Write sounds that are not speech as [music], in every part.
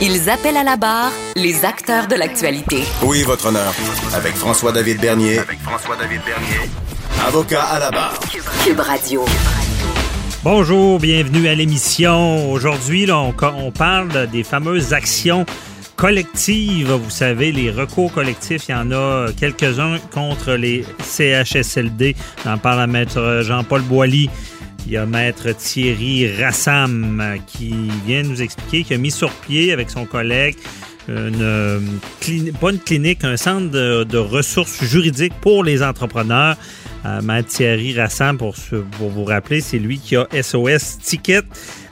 Ils appellent à la barre les acteurs de l'actualité. Oui, votre honneur. Avec François-David Bernier. Avec François-David Bernier. Avocat à la barre. Cube Radio. Bonjour, bienvenue à l'émission. Aujourd'hui, là, on, on parle des fameuses actions collectives. Vous savez, les recours collectifs, il y en a quelques-uns contre les CHSLD. On en parle à Maître Jean-Paul Boilly. Il y a Maître Thierry Rassam qui vient nous expliquer qu'il a mis sur pied avec son collègue une, clinique, pas une clinique, un centre de, ressources juridiques pour les entrepreneurs. Euh, Maître Thierry Rassam, pour, pour vous rappeler, c'est lui qui a SOS Ticket.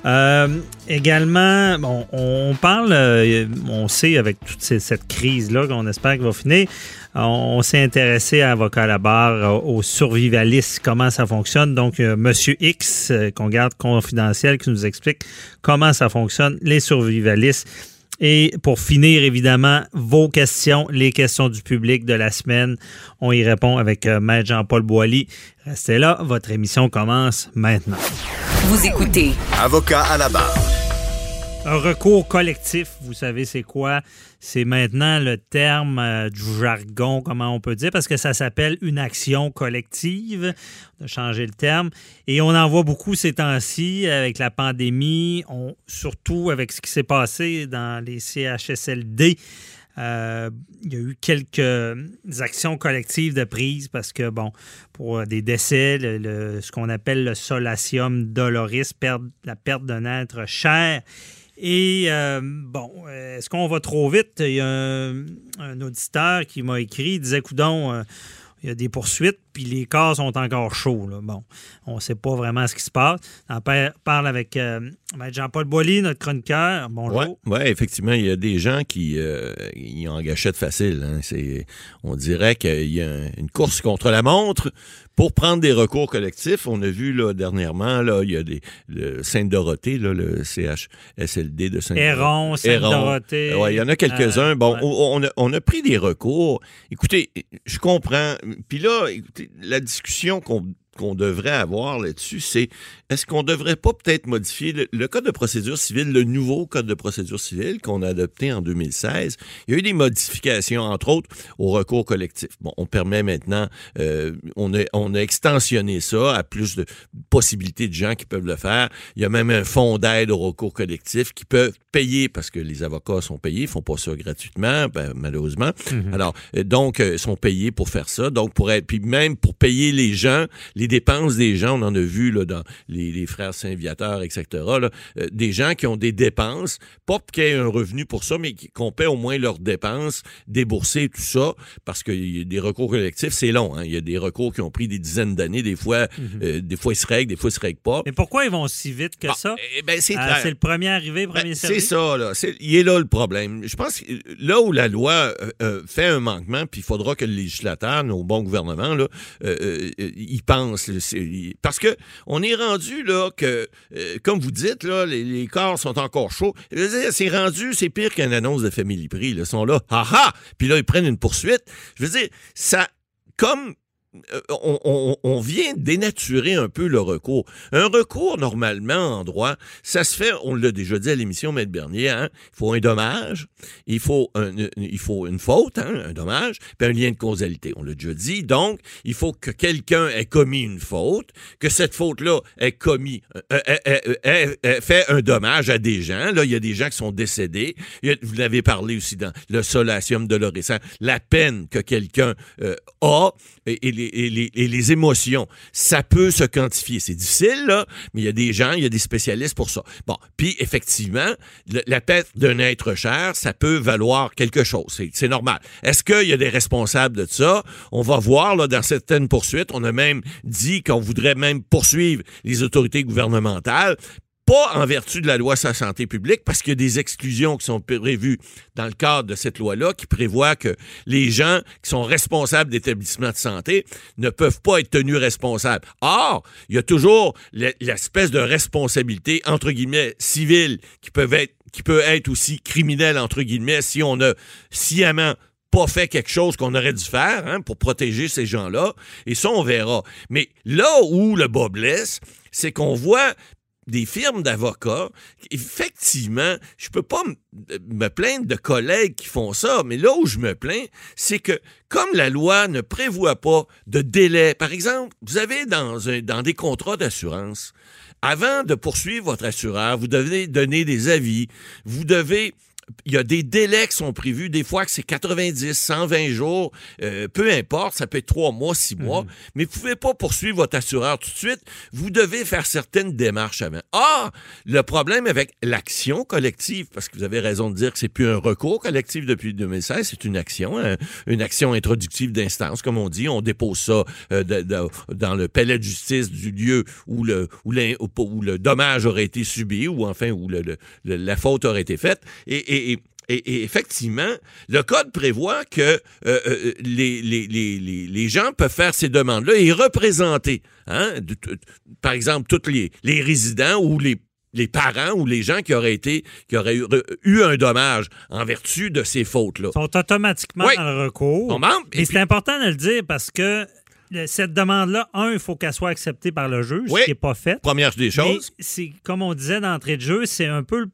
Euh, également, bon, on parle, euh, on sait avec toute cette crise-là qu'on espère qu'elle va finir, on, s'est intéressé à Avocat à la barre, euh, aux survivalistes, comment ça fonctionne. Donc, euh, Monsieur X, qu'on garde confidentiel, qui nous explique comment ça fonctionne, les survivalistes. Et pour finir, évidemment, vos questions, les questions du public de la semaine. On y répond avec Maître Jean-Paul Boilly. Restez là, votre émission commence maintenant. Vous écoutez. Avocat à la barre. Un recours collectif, vous savez c'est quoi? C'est maintenant le terme euh, du jargon, comment on peut dire, parce que ça s'appelle une action collective. On a changé le terme. Et on en voit beaucoup ces temps-ci avec la pandémie, on, surtout avec ce qui s'est passé dans les CHSLD. Euh, il y a eu quelques actions collectives de prise parce que, bon, pour des décès, ce qu'on appelle le solatium doloris, la perte d'un être cher. Et euh, bon, est-ce qu'on va trop vite? Il y a un, auditeur qui m'a écrit, il disait, coudon, euh, il y a des poursuites, puis les cas sont encore chauds. Là. Bon, on ne sait pas vraiment ce qui se passe. On parle avec euh, Jean-Paul Boilly, notre chroniqueur. Bonjour. Oui, ouais, effectivement, il y a des gens qui euh, y ont gâchette facile. Hein. C'est, on dirait qu'il y a une course contre la montre pour prendre des recours collectifs. On a vu là, dernièrement, là, il y a des, le Sainte-Dorothée, le CHSLD de Sainte-Dorothée. Héron, Sainte-Dorothée. Ouais, il y en a quelques-uns. bon, ouais. on, a, on a pris des recours. Écoutez, je comprends. Puis là, écoutez, la discussion qu'on qu'on devrait avoir là-dessus, c'est est-ce qu'on ne devrait pas peut-être modifier le, le, code de procédure civile, le nouveau code de procédure civile qu'on a adopté en 2016. Il y a eu des modifications, entre autres, au recours collectif. Bon, on permet maintenant, euh, on, a, on a extensionné ça à plus de possibilités de gens qui peuvent le faire. Il y a même un fonds d'aide au recours collectif qui peut payer, parce que les avocats sont payés, ils font pas ça gratuitement, ben, malheureusement. Mm-hmm. Alors, donc, euh, sont payés pour faire ça. Donc, pour être, puis même pour payer les gens, les dépenses des gens, on en a vu là, dans les, les frères Saint-Viateur, etc., là, euh, des gens qui ont des dépenses, pas qu'il y ait un revenu pour ça, mais qu'on paie au moins leurs dépenses, débourser tout ça, parce que y a des recours collectifs, c'est long. Hein? Il y a des recours qui ont pris des dizaines d'années, des fois, mm-hmm. euh, des fois ils se règlent, des fois ils se règlent pas. Mais pourquoi ils vont si vite que bon, ça? Eh ben, c'est euh, le premier arrivé, premier ben, servi? C'est ça, là. Il est là le problème. Je pense que là où la loi euh, fait un manquement, puis il faudra que le législateur, nos bons gouvernements, là, y parce que on est rendu là que, euh, comme vous dites, là, les, corps sont encore chauds. C'est rendu, c'est pire qu'une annonce de Family Prix. Ils sont là, haha! Puis là, ils prennent une poursuite. Je veux dire, ça, comme on, on, vient dénaturer un peu le recours. Un recours, normalement, en droit, ça se fait, on l'a déjà dit à l'émission, Maître Bernier, hein, il faut un dommage, il faut, un, il faut une faute, hein, un dommage, puis un lien de causalité. On l'a déjà dit. Donc, il faut que quelqu'un ait commis une faute, que cette faute-là ait commis, euh, ait, ait, ait, fait un dommage à des gens. Là, il y a des gens qui sont décédés. vous l'avez parlé aussi dans le solatium de l'orissant. La peine que quelqu'un euh, a et les et les, émotions, ça peut se quantifier. C'est difficile, là, mais il y a des gens, il y a des spécialistes pour ça. Bon, puis effectivement, la perte d'un être cher, ça peut valoir quelque chose. C'est normal. Est-ce qu'il y a des responsables de ça? On va voir, là, dans certaines poursuites, on a même dit qu'on voudrait même poursuivre les autorités gouvernementales pas en vertu de la loi sur la santé publique, parce qu'il y a des exclusions qui sont prévues dans le cadre de cette loi-là, qui prévoit que les gens qui sont responsables d'établissements de santé ne peuvent pas être tenus responsables. Or, il y a toujours l'espèce de responsabilité, entre guillemets, civile, qui peut être, qui peut être aussi criminelle, entre guillemets, si on a sciemment pas fait quelque chose qu'on aurait dû faire hein, pour protéger ces gens-là. Et ça, on verra. Mais là où le bas blesse, c'est qu'on voit des firmes d'avocats, effectivement, je peux pas me plaindre de collègues qui font ça, mais là où je me plains, c'est que comme la loi ne prévoit pas de délai, par exemple, vous avez dans, un, dans des contrats d'assurance, avant de poursuivre votre assureur, vous devez donner des avis, vous devez il y a des délais qui sont prévus, des fois que c'est 90, 120 jours, euh, peu importe, ça peut être trois mois, six mois, mhm. mais vous ne pouvez pas poursuivre votre assureur tout de suite. Vous devez faire certaines démarches avant. Ah, le problème avec l'action collective, parce que vous avez raison de dire que c'est plus un recours collectif depuis 2016, c'est une action, hein, une action introductive d'instance, comme on dit. On dépose ça euh, dans le palais de justice du lieu où le, où, le dommage aurait été subi, ou enfin où la faute aurait été faite. et et, effectivement, le code prévoit que euh, euh, les, les, gens peuvent faire ces demandes-là et représenter, hein, par exemple, tous les, résidents ou les les parents ou les gens qui auraient été qui auraient eu, un dommage en vertu de ces fautes-là. sont automatiquement dans le recours. et, c'est important de le dire parce que cette demande-là, un, il faut qu'elle soit acceptée par le juge, ce qui n'est pas fait. Première des choses. C'est comme on disait d'entrée de jeu, c'est un peu le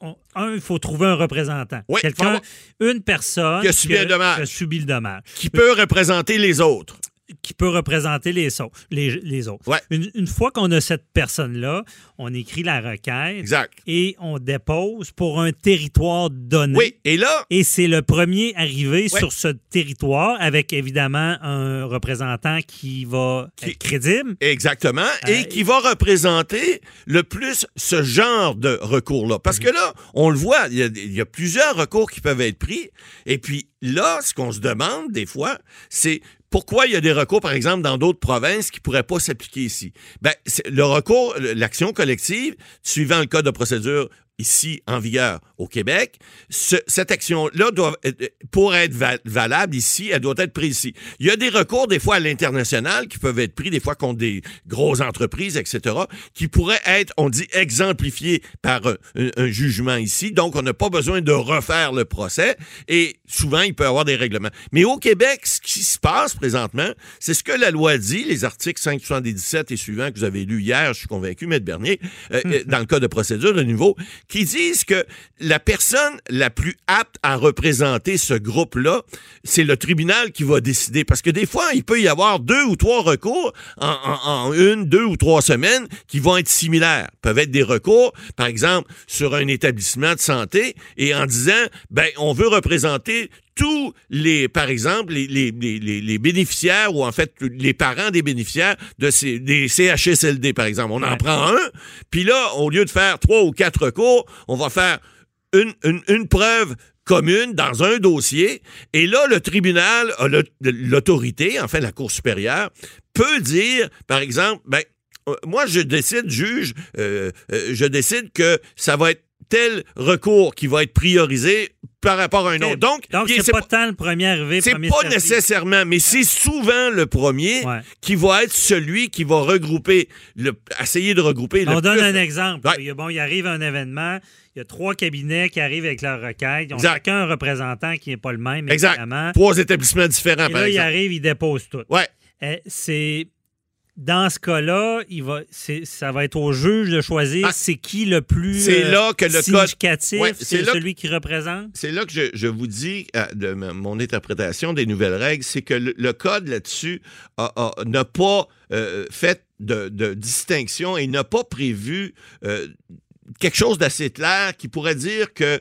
un, il faut trouver un représentant. Quelqu'un, une personne qui a subi, Qui a subi le dommage. Qui peut représenter les autres qui peut représenter les, les, autres. Une, fois qu'on a cette personne-là, on écrit la requête exact. et on dépose pour un territoire donné. Oui, et là... Et c'est le premier arrivé sur ce territoire avec évidemment un représentant qui va être crédible. Exactement, et euh, qui va représenter le plus ce genre de recours-là. Parce que là, on le voit, il y, y a plusieurs recours qui peuvent être pris, et puis là, ce qu'on se demande des fois, c'est pourquoi il y a des recours, par exemple, dans d'autres provinces qui pourraient pas s'appliquer ici? Ben, le recours, l'action collective, suivant le code de procédure ici en vigueur au Québec, cette action-là doit, pour être valable ici, elle doit être prise ici. Il y a des recours des fois à l'international qui peuvent être pris des fois contre des grosses entreprises, etc., qui pourraient être, on dit, exemplifiés par un, jugement ici. Donc, on n'a pas besoin de refaire le procès et souvent, il peut y avoir des règlements. Mais au Québec, ce qui se passe présentement, c'est ce que la loi dit, les articles 577 et suivants que vous avez lus hier, je suis convaincu, Maître Bernier, euh, euh, dans le code de procédure de nouveau, qui disent que la personne la plus apte à représenter ce groupe-là, c'est le tribunal qui va décider. Parce que des fois, il peut y avoir deux ou trois recours en, une, deux ou trois semaines qui vont être similaires. peuvent être des recours, par exemple, sur un établissement de santé et en disant, ben, on veut représenter tous les, par exemple, les, les, les, bénéficiaires ou en fait les parents des bénéficiaires de ces, des CHSLD, par exemple. On en prend un, puis là, au lieu de faire trois ou quatre recours, on va faire une, une, une preuve commune dans un dossier, et là, le tribunal l'autorité, en fait, la Cour supérieure, peut dire, par exemple, ben, euh, moi, je décide, juge, euh, euh, je décide que ça va être tel recours qui va être priorisé par rapport à un autre. Donc, Donc c'est pas, tant le premier arrivé, C'est pas nécessairement, mais c'est souvent le premier qui va être celui qui va regrouper, le, essayer de regrouper. On donne un exemple. Bon, il arrive un événement, il y a trois cabinets qui arrivent avec leur requête. Ils ont chacun un représentant qui n'est pas le même, exact. Évidemment. Trois établissements différents, Et par là, exemple. il arrive, il dépose tout. Ouais. Eh, c'est dans ce cas-là, il va, ça va être au juge de choisir ah. c'est qui le plus euh, là que le significatif, c'est celui qui représente? C'est là que je, vous dis euh, de mon interprétation des nouvelles règles, c'est que le, code là-dessus n'a pas euh, fait de, distinction et n'a pas prévu quelque chose d'assez clair qui pourrait dire que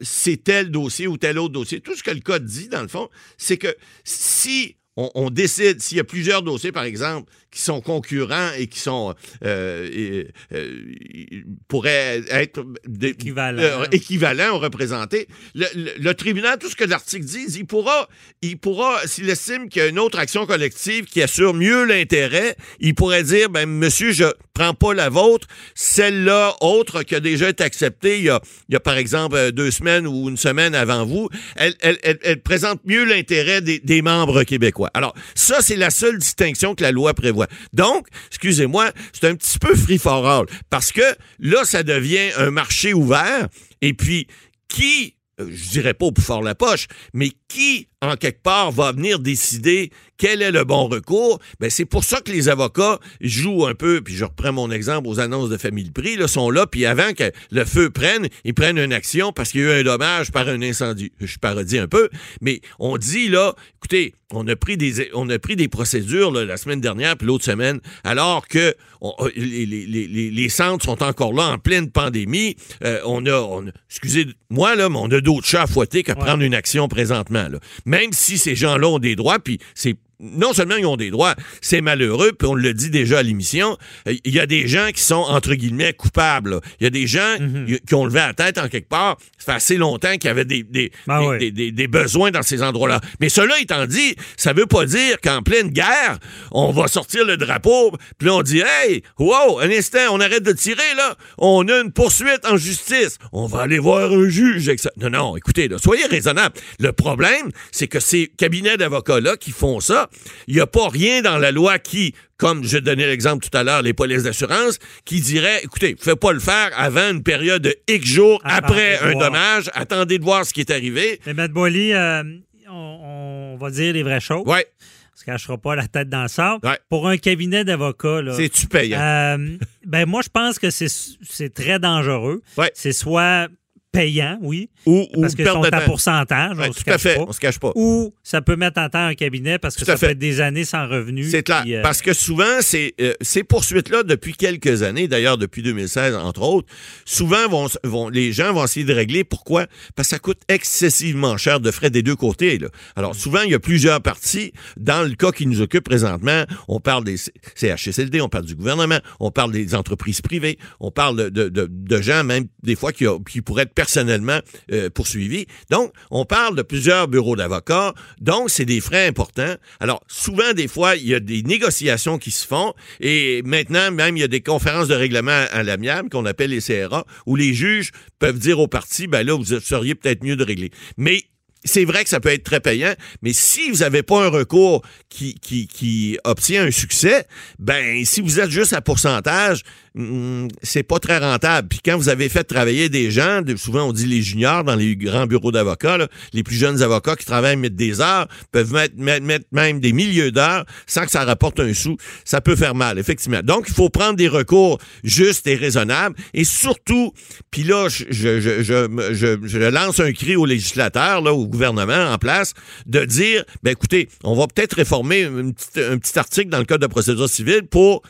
c'est tel dossier ou tel autre dossier. Tout ce que le code dit, dans le fond, c'est que si on, décide, s'il y a plusieurs dossiers, par exemple, qui sont concurrents et qui sont euh, et, euh, pourraient être des- Équivalents. euh, équivalents ou représentés. Le, le- le tribunal, tout ce que l'article dit, il pourra, il pourra, s'il estime qu'il y a une autre action collective qui assure mieux l'intérêt, il pourrait dire, ben monsieur, je prends pas la vôtre, celle-là autre qui a déjà été acceptée il y a, il y a par exemple euh, deux semaines ou une semaine avant vous, elle, elle, elle, elle présente mieux l'intérêt des, des membres québécois. Alors, ça, c'est la seule distinction que la loi prévoit. Donc, excusez-moi, c'est un petit peu free for all, parce que là, ça devient un marché ouvert, et puis, qui, euh, je dirais pas plus fort la poche, mais qui, en quelque part, va venir décider quel est le bon recours? Ben, c'est pour ça que les avocats jouent un peu, puis je reprends mon exemple aux annonces de Famille Prix, là, sont là, puis avant que le feu prenne, ils prennent une action parce qu'il y a eu un dommage par un incendie. Je parodie un peu, mais on dit, là, écoutez, on a pris des, on a pris des procédures là, la semaine dernière puis l'autre semaine, alors que on- euh, les, les- les- les- les centres sont encore là en pleine pandémie. Euh, on a, on a- excusez-moi là, mais on a d'autres chats à fouetter qu'à prendre une action présentement. Là. Même si ces gens-là ont des droits, puis c'est non seulement ils ont des droits, c'est malheureux, puis on le dit déjà à l'émission, euh, il y a des gens qui sont, entre guillemets, coupables. Il y a des gens y- qui ont levé la tête en quelque part. Ça fait assez longtemps qu'il y avait des, des, Ah des- des- des- besoins dans ces endroits-là. Mais cela étant dit, ça veut pas dire qu'en pleine guerre, on va sortir le drapeau, puis là, on dit, hey, wow, un instant, on arrête de tirer, là. On a une poursuite en justice. On va aller voir un juge. ça. Non, non, écoutez, là, soyez raisonnable. Le problème, c'est que ces cabinets d'avocats-là qui font ça, il n'y a pas rien dans la loi qui, comme je donnais l'exemple tout à l'heure, les polices d'assurance, qui dirait, écoutez, faites pas le faire avant une période de X jours après un voir. dommage. Attendez de voir ce qui est arrivé. Mais Matt Boily, euh, on, on va dire les vraies choses. Ouais, On se cachera pas la tête dans le sable. Ouais. Pour un cabinet d'avocats, là, c'est-tu payant? euh, ben moi, je pense que c'est c'est très dangereux. Ouais. C'est soit payant, oui, ou ou parce que sont à pourcentage, Ouais, on se tout à fait, pas. on se cache pas. Ou ça peut mettre en temps un cabinet parce que Tout ça fait. peut être des années sans revenus. C'est clair. puis, euh, Parce que souvent, ces, euh, ces poursuites-là, depuis quelques années, d'ailleurs depuis 2016, entre autres, souvent, vont, vont, les gens vont essayer de régler. Pourquoi? Parce que ça coûte excessivement cher de frais des deux côtés. Là. Alors, souvent, il y a plusieurs parties. Dans le cas qui nous occupe présentement, on parle des CHSLD, on parle du gouvernement, on parle des entreprises privées, on parle de, de, de, de gens, même des fois, qui pourraient être personnellement euh, poursuivis. Donc, on parle de plusieurs bureaux d'avocats. Donc, c'est des frais importants. Alors, souvent, des fois, il y a des négociations qui se font. Et maintenant, même, il y a des conférences de règlement à l'amiable qu'on appelle les CRA, où les juges peuvent dire aux parties, ben là, vous seriez peut-être mieux de régler. Mais c'est vrai que ça peut être très payant, mais si vous n'avez pas un recours qui, qui, obtient un succès, ben si vous êtes juste à pourcentage, hum, c'est pas très rentable. Puis quand vous avez fait travailler des gens, souvent on dit les juniors dans les grands bureaux d'avocats, les plus jeunes avocats qui travaillent mettre des heures, peuvent mettre, mettre, même des milliers d'heures sans que ça rapporte un sou, ça peut faire mal, effectivement. Donc il faut prendre des recours justes et raisonnables, et surtout, puis là, je, je, je, je, lance un cri aux législateurs, là, gouvernement en place, de dire, ben écoutez, on va peut-être réformer une petite- un petit article dans le Code de procédure civile pour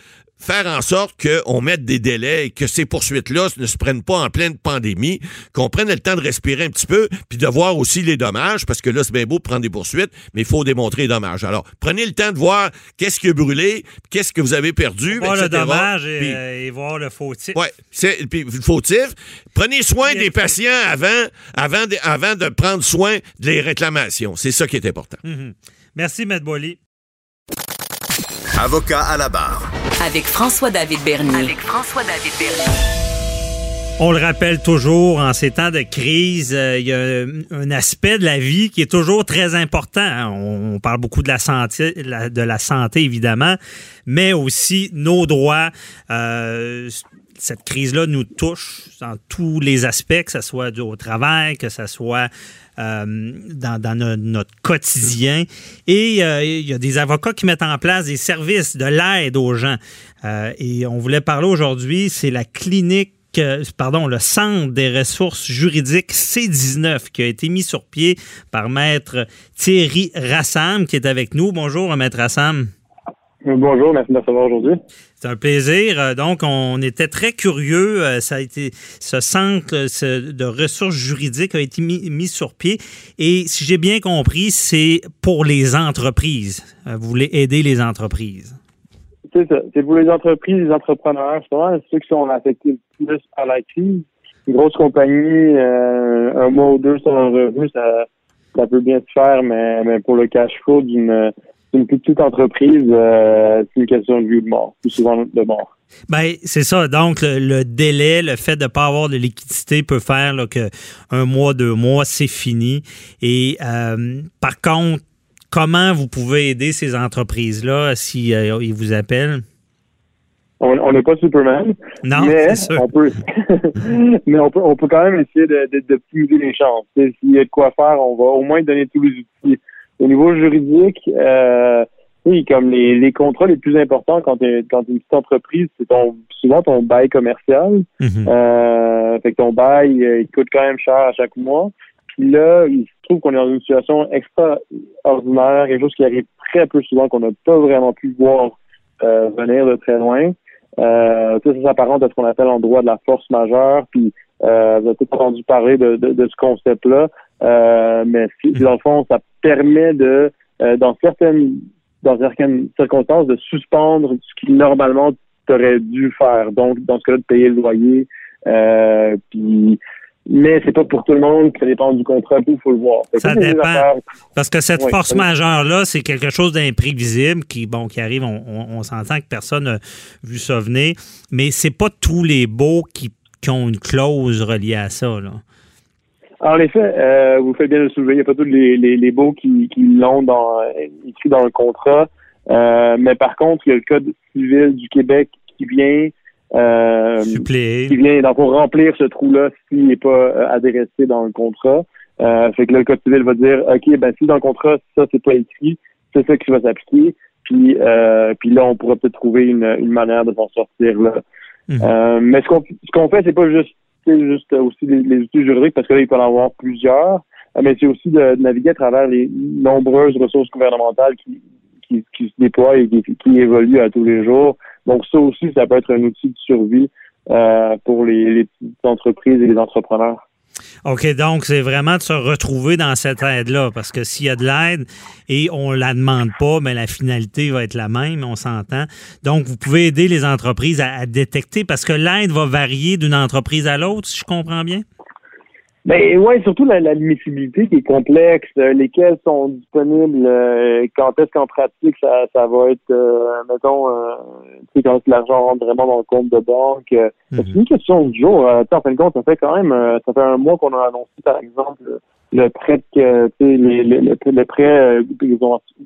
faire en sorte qu'on mette des délais et que ces poursuites-là ne se prennent pas en pleine pandémie, qu'on prenne le temps de respirer un petit peu, puis de voir aussi les dommages, parce que là, c'est bien beau de prendre des poursuites, mais il faut démontrer les dommages. Alors, prenez le temps de voir qu'est-ce qui a brûlé, qu'est-ce que vous avez perdu, voir le dommage et, Puis- euh, et voir le fautif. Ouais, c'est puis le fautif. Prenez soin des patients avant, avant, de, avant de prendre soin des réclamations. C'est ça qui est important. Mhm. Merci, Matt Boily. Avocat à la barre. Avec François-David Bernier. Avec François-David Bernier. On le rappelle toujours, en ces temps de crise, euh, il y a un, aspect de la vie qui est toujours très important. hein. On, on parle beaucoup de la santé, la- de la santé évidemment, mais aussi nos droits. Euh, cette crise-là nous touche dans tous les aspects, que ce soit du- au travail, que ce soit euh, dans, dans no- notre quotidien. Et euh, il y a des avocats qui mettent en place des services de l'aide aux gens. Euh, et on voulait parler aujourd'hui, c'est la clinique pardon, le Centre des ressources juridiques C19 qui a été mis sur pied par Maître Thierry Rassam qui est avec nous. Bonjour, Maître Rassam. Bonjour, merci de me recevoir aujourd'hui. C'est un plaisir. Euh, Donc, on était très curieux. Euh, Ça a été ce centre euh, de ressources juridiques a été mis, mis sur pied. Et si j'ai bien compris, c'est pour les entreprises. Vous voulez aider les entreprises. c'est ça. C'est pour les entreprises, les entrepreneurs, c'est vraiment ceux qui sont affectés le plus par la crise. Une grosse compagnie, euh, un mois ou deux sans revenu, ça, ça peut bien se faire, mais, mais pour le cash flow d'une une plus petite entreprise, euh, c'est une question de vie ou de mort, plus souvent de mort. Ben, c'est ça. Donc, le, délai, le fait de ne pas avoir de liquidité peut faire là, que un mois, deux mois, c'est fini. Et euh, par contre, comment vous pouvez aider ces entreprises-là si euh, ils vous appellent? On n'est pas Superman. Non, mais sûr. on peut [laughs] mais on peut on peut quand même essayer de, de, les chances. S'il y a de quoi faire, on va au moins donner tous les outils au niveau juridique, euh, oui, comme les, les contrats les plus importants quand tu es, quand une petite entreprise, c'est ton souvent ton bail commercial. Mhm. euh, fait que ton bail, euh, il coûte quand même cher à chaque mois. Puis là, il se trouve qu'on est dans une situation extraordinaire, quelque chose qui arrive très peu souvent, qu'on n'a pas vraiment pu voir euh, venir de très loin. Euh, ça, ça s'apparente à ce qu'on appelle en droit de la force majeure. Puis euh, vous avez peut-être entendu parler de, de, de ce concept-là. Euh, mais si, dans le fond, ça permet de, euh, dans certaines dans certaines circonstances, de suspendre ce qui normalement t'aurais dû faire. Donc, dans ce cas-là, de payer le loyer. Euh, puis mais c'est pas pour tout le monde, ça dépend du contrat, il faut le voir. Ça dépend. Parce que cette force majeure-là, c'est quelque chose d'imprévisible qui, bon, qui arrive, on, on, s'entend que personne n'a vu ça venir, mais c'est pas tous les baux qui, qui ont une clause reliée à ça. Là. En effet, euh, vous faites bien le soulever. Il n'y a pas tous les, les, les baux qui, qui l'ont dans, écrit dans le contrat. Euh, mais par contre, il y a le Code civil du Québec qui vient euh, Suppléer. qui vient donc pour remplir ce trou-là s'il n'est pas euh, adressé dans le contrat. Euh, fait que là, le Code civil va dire OK, ben si dans le contrat, ça, c'est pas écrit, c'est ça qui va s'appliquer. Puis, euh, puis là, on pourra peut-être trouver une, une manière de s'en sortir là. Mhm. Euh, mais ce qu'on ce qu'on fait, c'est pas juste juste aussi les, outils juridiques, parce que là, il peut en avoir plusieurs, mais c'est aussi de, naviguer à travers les nombreuses ressources gouvernementales qui, qui, qui se déploient et qui, qui, évoluent à tous les jours. Donc ça aussi, ça peut être un outil de survie euh, pour les, les petites entreprises et les entrepreneurs. OK, donc c'est vraiment de se retrouver dans cette aide-là, parce que s'il y a de l'aide et on la demande pas, mais la finalité va être la même, on s'entend. Donc, vous pouvez aider les entreprises à détecter, parce que l'aide va varier d'une entreprise à l'autre, si je comprends bien? Ben ouais, surtout la, l'admissibilité qui est complexe, euh, lesquels sont disponibles, euh, quand est-ce qu'en pratique ça, ça va être, euh, mettons, euh, tu sais, quand l'argent rentre vraiment dans le compte de banque. Mhm. C'est une question du jour. en fin de compte, ça fait quand même, ça fait un mois qu'on a annoncé, par exemple, le prêt que, tu sais, les, les, le, prêt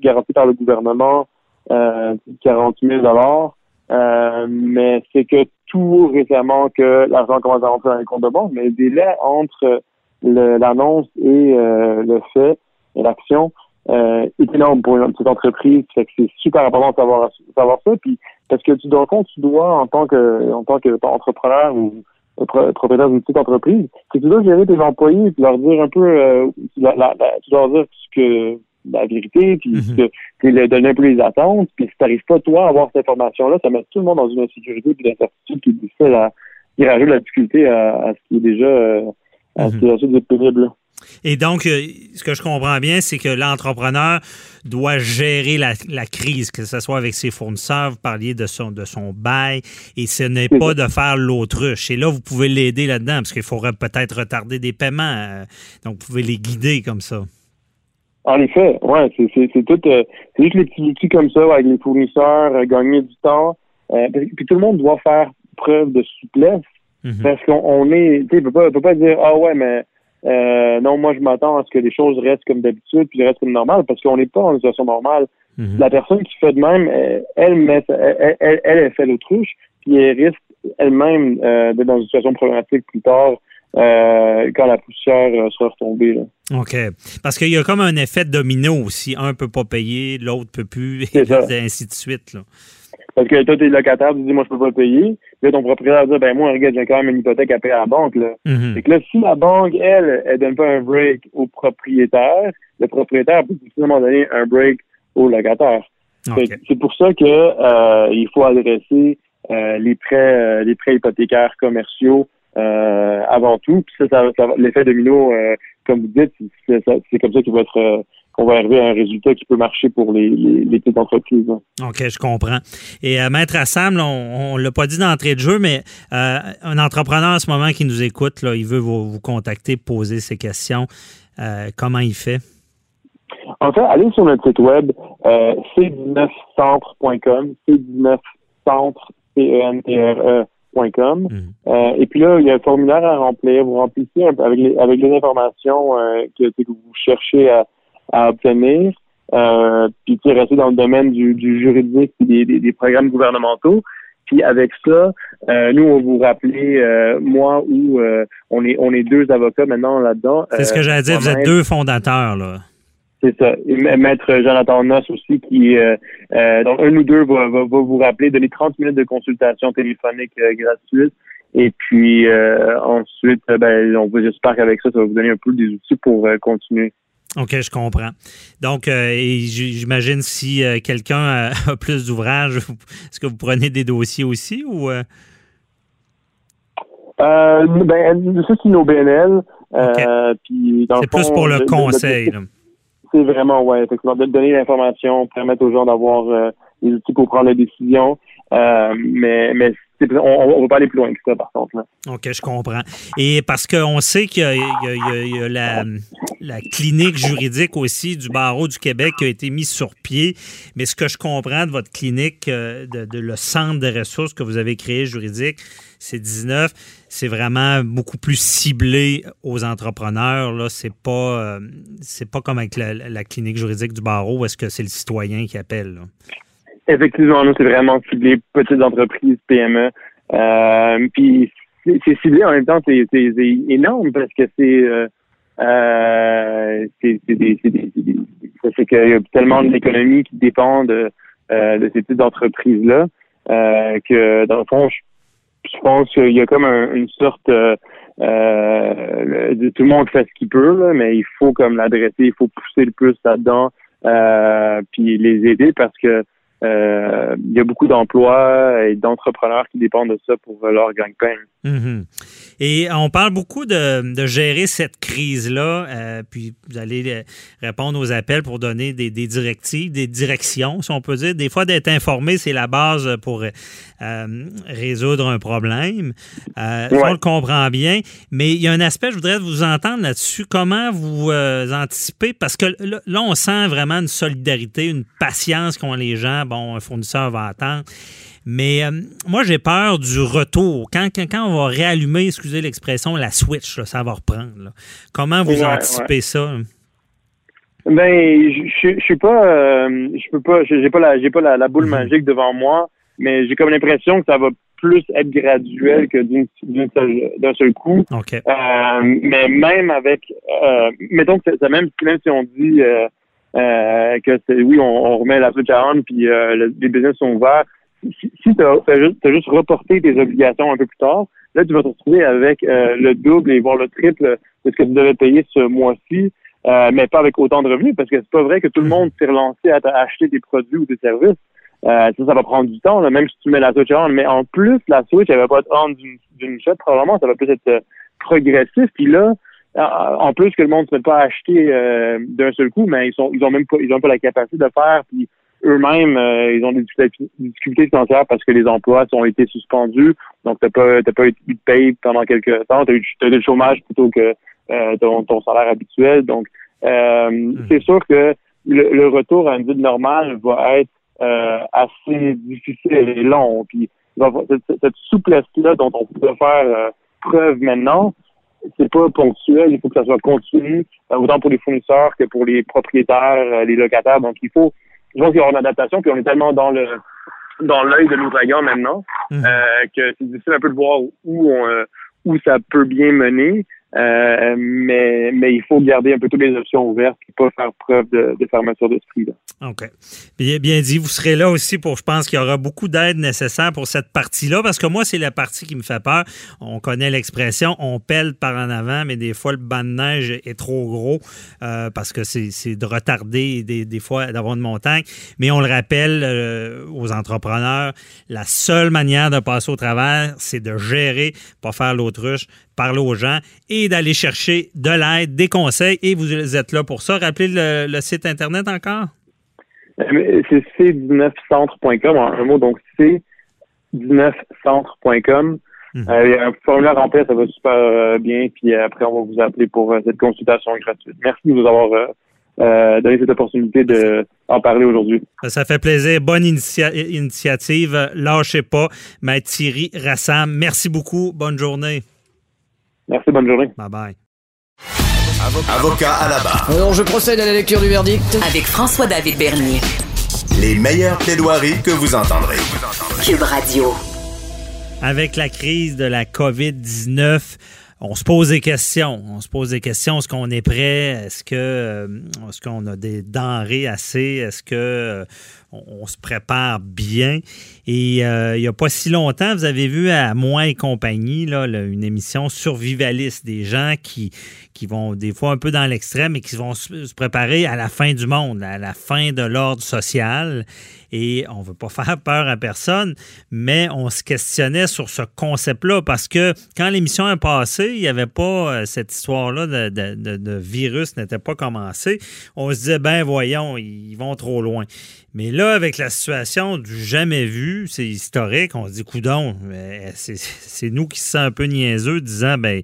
garanti par le gouvernement, euh, 40 000 dollars. Mais c'est que tout récemment que l'argent commence à rentrer dans les comptes de banque, mais le délai entre l'annonce et euh, le fait et l'action euh, est énorme pour une petite entreprise. Que c'est super important de savoir, savoir ça. Puis parce que tu dois compte, tu dois en tant que en tant qu'entrepreneur ou propriétaire d'une petite entreprise, que tu dois gérer tes employés et leur dire un peu euh, la, la, tu dois leur dire ce que la vérité, puis mm -hmm. donner un peu les attentes. Puis si tu n'arrives pas, toi, à avoir cette information-là, ça met tout le monde dans une insécurité et l'incertitude qui est difficile à, qui rajoute la difficulté à, ce qui est déjà euh, à ce qui est pénible. Et donc, euh, ce que je comprends bien, c'est que l'entrepreneur doit gérer la, la, crise, que ce soit avec ses fournisseurs, vous parliez de son, de son bail, et ce n'est pas de faire l'autruche. Et là, vous pouvez l'aider là-dedans, parce qu'il faudrait peut-être retarder des paiements. Euh, donc, vous pouvez les guider comme ça. En effet, ouais, c'est c'est tout, euh, c'est juste les petits outils comme ça avec les fournisseurs, euh, gagner du temps. Euh, puis tout le monde doit faire preuve de souplesse mhm. parce qu'on on est, tu sais, peut pas, peut pas dire ah ouais mais euh, non moi je m'attends à ce que les choses restent comme d'habitude puis restent comme normal parce qu'on n'est pas en situation normale. Mhm. La personne qui fait de même, elle, met, elle, elle, elle, fait l'autruche puis elle risque elle-même d'être dans une situation problématique plus tard euh, quand la poussière euh, sera retombée. Là. OK. Parce qu'il y a comme un effet domino aussi. Un peut pas payer, l'autre peut plus, [laughs] et ainsi de suite. Là. Parce que toi, t'es locataire, tu dis, moi, je peux pas payer. Là, ton propriétaire dit, ben, moi, regarde, j'ai quand même une hypothèque à payer à la banque, là. Mm que là, si la banque, elle, elle donne pas un break au propriétaire, le propriétaire peut simplement donner un break au locataire. C'est pour ça que euh, il faut adresser euh, les prêts, les prêts hypothécaires commerciaux euh, avant tout. Puis ça, ça, l'effet domino, euh, comme vous dites, c'est comme ça qu'il va être euh, qu'on va arriver à un résultat qui peut marcher pour les, les, petites entreprises. OK, je comprends. Et Maître Assam, on ne l'a pas dit d'entrée de jeu, mais un entrepreneur en ce moment qui nous écoute, là, il veut vous, vous contacter, poser ses questions. Comment il fait? En fait, allez sur notre site web c19centre.com, c19centre, c Mhm. Euh, et puis là, il y a un formulaire à remplir. Vous remplissez avec les, avec les informations euh, que, vous cherchez à, à obtenir. Euh, puis qui rester dans le domaine du, du juridique et des, des, programmes gouvernementaux. Puis avec ça, euh, nous, on vous rappeler, moi ou on est on est deux avocats maintenant là-dedans. C'est ce que j'allais dire, vous êtes deux fondateurs, là. C'est ça. Maître Jonathan Noss aussi, qui euh, euh, donc un ou deux va, va, vous rappeler, donner 30 minutes de consultation téléphonique euh, gratuite. Et puis ensuite, ben, on j'espère qu'avec ça, ça va vous donner un peu des outils pour continuer. OK, je comprends. Donc, j'imagine si quelqu'un [laughs] a plus d'ouvrages, est-ce que vous prenez des dossiers aussi ou ben, ça, c'est nos BNL. c'est plus pour le, conseil c'est vraiment, ouais, effectivement, de donner l'information, permettre aux gens d'avoir euh, les outils pour prendre des décisions. Euh, mais mais on, on va pas aller plus loin que ça, par contre. Là. OK, je comprends. Et parce qu'on sait qu'il y a, la, clinique juridique aussi du barreau du Québec qui a été mise sur pied. Mais ce que je comprends de votre clinique, euh, de, le centre de ressources que vous avez créé juridique, c'est 19, c'est vraiment beaucoup plus ciblé aux entrepreneurs. Là, c'est pas, euh, pas comme avec la, clinique juridique du barreau, est-ce que c'est le citoyen qui appelle. Effectivement, nous, c'est vraiment ciblé petites entreprises, PME. Euh, puis c'est ciblé en même temps, c'est énorme parce que c'est euh, euh c'est qu'il y a tellement d'économies qui dépendent de, euh, de ces petites entreprises là que dans le fond, je, pense qu'il y a comme une sorte euh, de, tout le monde fait ce qu'il peut là, mais il faut comme l'adresser, il faut pousser le plus là-dedans, puis les aider parce que euh, il y a beaucoup d'emplois et d'entrepreneurs qui dépendent de ça pour leur gagne-pain. Mhm. Et on parle beaucoup de, de gérer cette crise-là, euh, puis vous allez euh, répondre aux appels pour donner des, des, directives, des directions, si on peut dire. Des fois, d'être informé, c'est la base pour euh, résoudre un problème. Euh, On le comprend bien, mais il y a un aspect, je voudrais vous entendre là-dessus. Comment vous anticipez? Parce que là, on sent vraiment une solidarité, une patience qu'ont les gens. Bon, un fournisseur va attendre. Mais euh, moi, j'ai peur du retour. Quand, quand, on va réallumer, excusez l'expression, la switch, ça va reprendre. Comment vous anticipez ça? Ben, je, je suis pas, euh, je peux pas, j'ai pas la, j'ai pas la, boule mhm. magique devant moi, mais j'ai comme l'impression que ça va plus être graduel que d'un seul, coup. Euh, mais même avec, mettons que ça, même, même si on dit que oui, on, remet la switch à on, puis les business sont ouverts, si, tu as, juste, reporté tes obligations un peu plus tard, là, tu vas te retrouver avec euh, le double et voire le triple de ce que tu devais payer ce mois-ci, euh, mais pas avec autant de revenus, parce que c'est pas vrai que tout le monde s'est relancé à, acheter des produits ou des services. Euh, ça, ça va prendre du temps, même si tu mets la Switch on. Mais en plus, la Switch, elle va pas être on d'une shot, probablement, ça va plus être progressif. Puis là, en plus que le monde ne se met pas à acheter d'un seul coup, mais ils sont ils ont même pas ils ont pas la capacité de faire. Puis eux-mêmes, euh, ils ont des difficultés financières parce que les emplois ont été suspendus. Donc, t'as pas, t'as pas eu de paye pendant quelques temps. T'as eu, as eu le chômage plutôt que euh, ton, salaire habituel. Donc, euh, hmm. c'est sûr que le, retour à une vie normale va être assez difficile et long. Puis, cette, souplesse-là dont on peut faire preuve maintenant, c'est pas ponctuel, il faut que ça soit continu, autant pour les fournisseurs que pour les propriétaires, les locataires. Donc, il faut je pense qu'il y aura une adaptation, puis on est tellement dans le dans l'œil de l'ouragan maintenant mhm. euh, que c'est difficile un peu de voir où on, euh, où ça peut bien mener. Euh, mais, il faut garder un peu toutes les options ouvertes et pas faire preuve de, de fermeture d'esprit. OK. Bien, dit. Vous serez là aussi pour, je pense qu'il y aura beaucoup d'aide nécessaire pour cette partie-là, parce que moi, c'est la partie qui me fait peur. On connaît l'expression, on pèle par en avant, mais des fois, le banc de neige est trop gros euh, parce que c'est de retarder des, des fois d'avoir une montagne. Mais on le rappelle euh, aux entrepreneurs, la seule manière de passer au travers, c'est de gérer, pas faire l'autruche, parler aux gens et d'aller chercher de l'aide, des conseils. Et vous êtes là pour ça. Rappelez le, site Internet encore? Euh, c'est c19centre.com, un mot, donc c19centre.com. Mhm. Euh, il y a un formulaire rempli, ça va super euh, bien, puis après, on va vous appeler pour cette consultation gratuite. Merci de nous avoir donné cette opportunité d'en parler aujourd'hui. Ça fait plaisir. Bonne initiative. Lâchez pas. Maître Thierry Rassam, merci beaucoup. Bonne journée. Merci, bonne journée. Bye bye. Avocat à la barre. Alors, je procède à la lecture du verdict. Avec François-David Bernier. Les meilleures plaidoiries que vous entendrez. Cube Radio. Avec la crise de la COVID-19, on se pose des questions. On se pose des questions. Est-ce qu'on est prêt? Est-ce que euh, est-ce qu'on a des denrées assez? Est-ce que euh, on, se prépare bien? Et euh, il n'y a pas si longtemps, vous avez vu à Moi et compagnie, là, une émission survivaliste, des gens qui, qui vont des fois un peu dans l'extrême et qui vont se préparer à la fin du monde, à la fin de l'ordre social. Et on ne veut pas [laughs] faire peur à personne, mais on se questionnait sur ce concept-là parce que quand l'émission est passée, il n'y avait pas euh, cette histoire-là de, virus n'était pas commencée. On se disait, ben voyons, ils vont trop loin. Mais là, avec la situation du jamais vu, c'est historique, on se dit, coudon, c'est nous qui se sent un peu niaiseux, disant, ben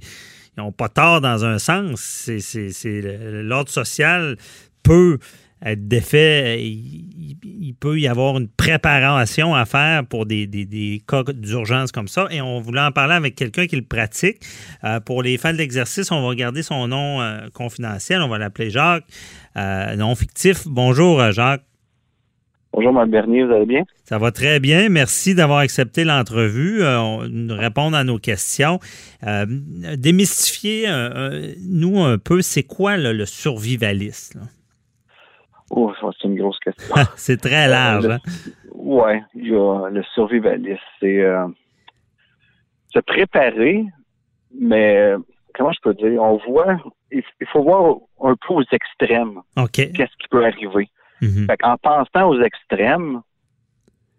ils n'ont pas tort dans un sens. L'ordre social peut être défait. Il, peut y avoir une préparation à faire pour des, cas d'urgence comme ça. Et on voulait en parler avec quelqu'un qui le pratique. Euh, pour les fans de l'exercice, on va garder son nom euh, confidentiel. On va l'appeler Jacques, euh, nom fictif. Bonjour, Jacques. Bonjour, Mme Bernier, vous allez bien? Ça va très bien. Merci d'avoir accepté l'entrevue, euh, répondre à nos questions. Euh, démystifier, euh, nous, un peu, c'est quoi le survivaliste? Oh, c'est une grosse question. [laughs] c'est très large. Hein? Oui, le survivaliste, c'est se préparer, mais comment je peux dire? On voit, il faut voir un peu aux extrêmes. OK. Qu'est-ce qui peut arriver? Mhm. en pensant aux extrêmes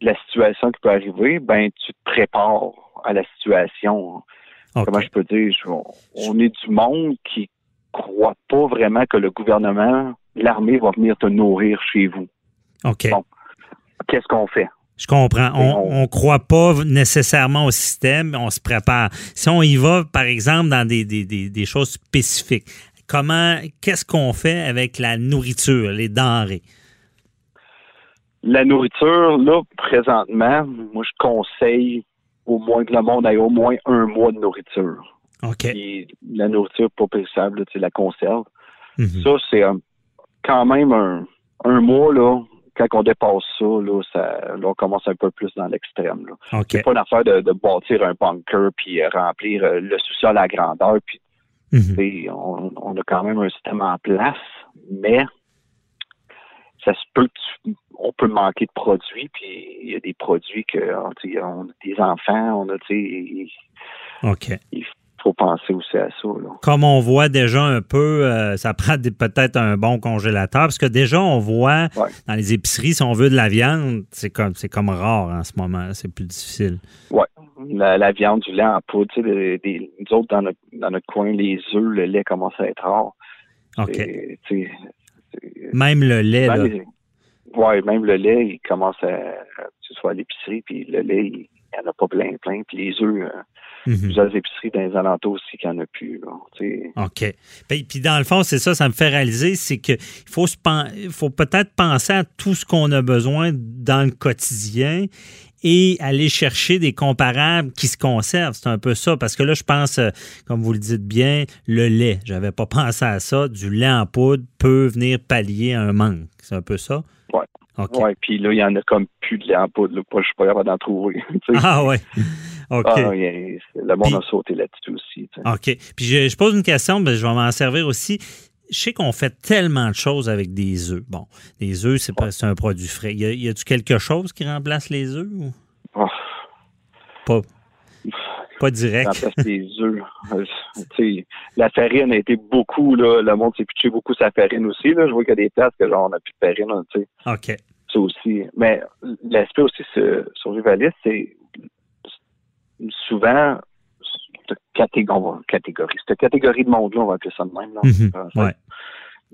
la situation qui peut arriver, ben tu te prépares à la situation. Comment je peux dire? On, est du monde qui croit pas vraiment que le gouvernement, l'armée va venir te nourrir chez vous. OK. qu'est-ce qu'on fait? Je comprends. On ne croit pas nécessairement au système, on se prépare. Si on y va, par exemple, dans des, des, des choses spécifiques, comment, qu'est-ce qu'on fait avec la nourriture, les denrées? La nourriture, là, présentement, moi, je conseille au moins que le monde ait au moins un mois de nourriture. OK. la nourriture pas périssable, tu la conserve. Mhm. Ça, c'est quand même un, un mois, là, quand on dépasse ça, là, ça, là, on commence un peu plus dans l'extrême. Okay. C'est pas une affaire de, bâtir un bunker puis euh, remplir euh, le sous-sol à grandeur. Puis, mhm. on, on, a quand même un système en place, mais ça se peut on peut manquer de produits, puis il y a des produits que on a des enfants, on a tu OK. Il faut penser aussi à ça. Là. Comme on voit déjà un peu, euh, ça prend peut-être un bon congélateur, parce que déjà on voit dans les épiceries, si on veut de la viande, c'est comme c'est comme rare en ce moment, c'est plus difficile. Oui. La, viande, du lait en poudre, tu sais, des, nous autres dans notre, dans notre coin, les œufs, le lait commence à être rare. OK. Même le lait, là. Oui, même le lait, il commence à, ce soit à l'épicerie, puis le lait, il n'y en a pas plein, plein. Puis les œufs, mhm. plusieurs épiceries dans les alentours aussi qu'il n'y en a plus. OK. Puis, dans le fond, c'est ça, ça me fait réaliser, c'est qu'il faut, faut peut-être penser à tout ce qu'on a besoin dans le quotidien et aller chercher des comparables qui se conservent. C'est un peu ça. Parce que là, je pense, euh, comme vous le dites bien, le lait. J'avais pas [laughs] pensé à ça. Du lait en poudre peut venir pallier un manque. C'est un peu ça? Oui. OK. Ouais, puis là, il y en a comme plus de en poudre. Là. Je suis pas capable d'en trouver. [laughs] ah ouais. OK. Ah, le monde a sauté là-dessus aussi. OK. Puis je, pose une question, mais je vais m'en servir aussi je sais qu'on fait tellement de choses avec des œufs. Bon, les œufs, c'est, pas, un produit frais. Y, a, y a-tu quelque chose qui remplace les œufs? Ou? Oh. Pas, [laughs] pas direct. Remplace les œufs. Euh, la farine a été beaucoup, là, le monde s'est pitché beaucoup sa farine aussi. Là. Je vois qu'il y a des places que genre on n'a plus de farine. sais. OK. Ça aussi. Mais l'aspect aussi survivaliste, c'est souvent cette catégorie, catégorie, cette catégorie de monde-là, on va appeler ça de même, là, euh, ouais.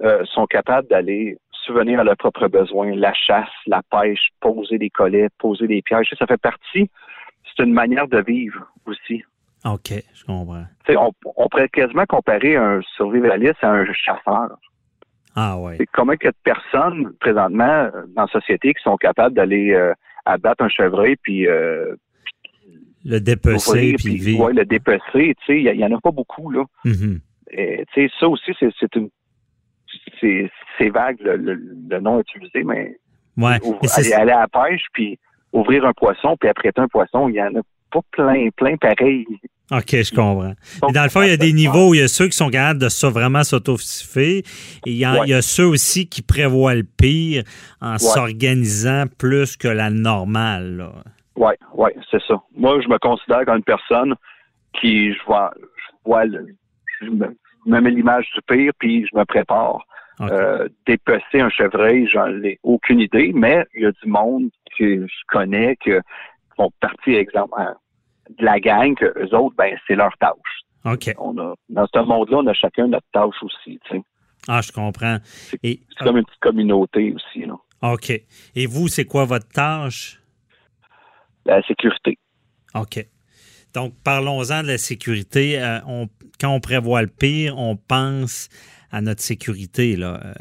euh, sont capables d'aller subvenir à leurs propres besoins, la chasse, la pêche, poser des collets, poser des pièges. Ça fait partie, c'est une manière de vivre aussi. OK, je comprends. On, on pourrait quasiment comparer un survivaliste à un chasseur. Ah ouais. Combien qu'il y a de personnes présentement dans la société qui sont capables d'aller euh, abattre un chevreuil puis euh, Le dépecer puis ouais, le dépecer. Tu sais, il y, y en a pas beaucoup là. Et, tu sais, ça aussi, c'est, une c'est, vague le, le, le nom utilisé, mais Ouais. ouvre- Mais c'est- aller, aller à la pêche puis ouvrir un poisson puis apprêter un poisson, il y en a pas plein, plein pareil. OK, je comprends. Mais dans le fond, il y a des niveaux où il y a ceux qui sont capables de ça vraiment s'autosifier et il y, en- Ouais. il y a ceux aussi qui prévoient le pire en Ouais. s'organisant plus que la normale. là. Ouais, ouais, c'est ça. Moi, je me considère comme une personne qui, je vois, je vois, le- je me, mets l'image du pire, puis je me prépare. OK. Euh, dépecer un chevreuil, j'en ai aucune idée, mais il y a du monde que je connais que font partie, exemple, euh, de la gang, que eux autres, ben, c'est leur tâche. OK. On a, dans ce monde-là, on a chacun notre tâche aussi, tu sais. Ah, je comprends. Et, C'est comme une petite communauté aussi, là. OK. Et vous, c'est quoi votre tâche? La sécurité. OK. Donc, parlons-en de la sécurité. Euh, on- quand on prévoit le pire, on pense à notre sécurité, là, euh,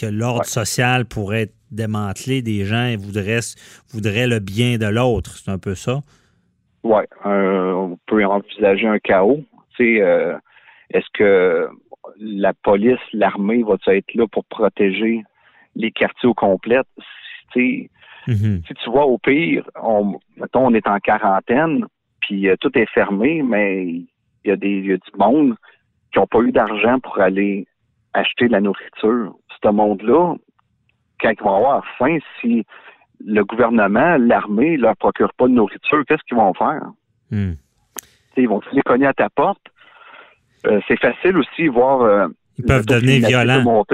que l'ordre Ouais. social pourrait être démantelé, des gens voudraient, voudraient le bien de l'autre. C'est un peu ça? Ouais, un- on peut envisager un chaos. Tu sais, euh, est-ce que la police, l'armée va être là pour protéger les quartiers au complet? Tu sais, Mhm. si tu vois au pire, on, mettons, on est en quarantaine, puis euh, tout est fermé, mais il y a des y a du monde qui n'ont pas eu d'argent pour aller acheter de la nourriture. Ce monde-là, quand ils vont avoir faim, si le gouvernement, l'armée, leur procure pas de nourriture, qu'est-ce qu'ils vont faire? Hmm. Ils vont les cogner à ta porte. Euh, c'est facile aussi voir. euh, Ils peuvent devenir violents.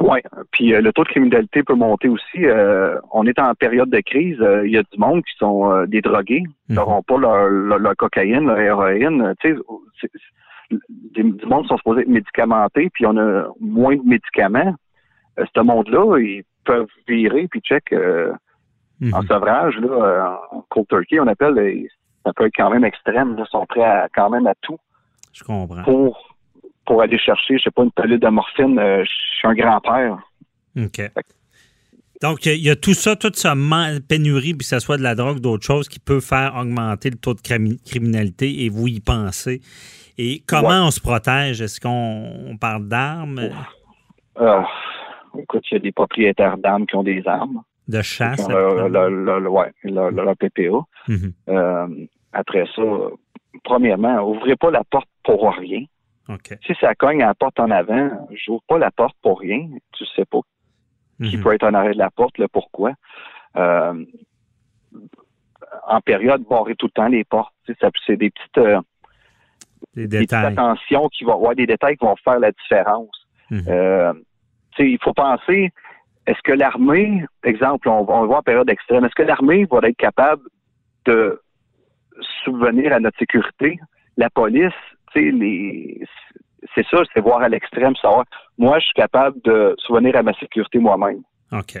Oui, puis euh, le taux de criminalité peut monter aussi. Euh, on est en période de crise. Euh, Il y a du monde qui sont des drogués, qui Mhm. n'auront pas leur, leur- leur cocaïne, leur héroïne. Tu sais, du monde sont supposés être médicamentés, puis on a moins de médicaments. Ce monde-là, ils peuvent virer, puis check Mhm. en sevrage, là, en cold turkey, on appelle, ça peut être quand même extrême. Là, ils sont prêts à, quand même à tout Je comprends. pour pour aller chercher, je sais pas, une pelule de morphine euh, chez un grand-père. OK. Donc, il y a tout ça, toute cette pénurie, puis que ce soit de la drogue, d'autres choses, qui peut faire augmenter le taux de crimi- criminalité et vous y pensez. Et comment Ouais. on se protège? Est-ce qu'on on parle d'armes, Euh, écoute, il y a des propriétaires d'armes qui ont des armes. de chasse? ont ouais, leur- leur PPA. Euh, après ça, premièrement, ouvrez pas la porte pour rien. Si ça cogne à la porte en avant, j'ouvre pas la porte pour rien. Tu sais pas qui Mhm. peut être en arrêt de la porte, le pourquoi. Euh, en période, barrer tout le temps les portes. C'est des petites, euh, Des des petites attentions qui vont, ouais, des détails qui vont faire la différence. Mhm. Euh, tu sais, il faut penser, est-ce que l'armée, exemple, on, on le voit en période extrême, est-ce que l'armée va être capable de subvenir à notre sécurité? La police, tu sais, les, c'est ça, c'est voir à l'extrême, savoir, moi, je suis capable de subvenir à ma sécurité moi-même. OK.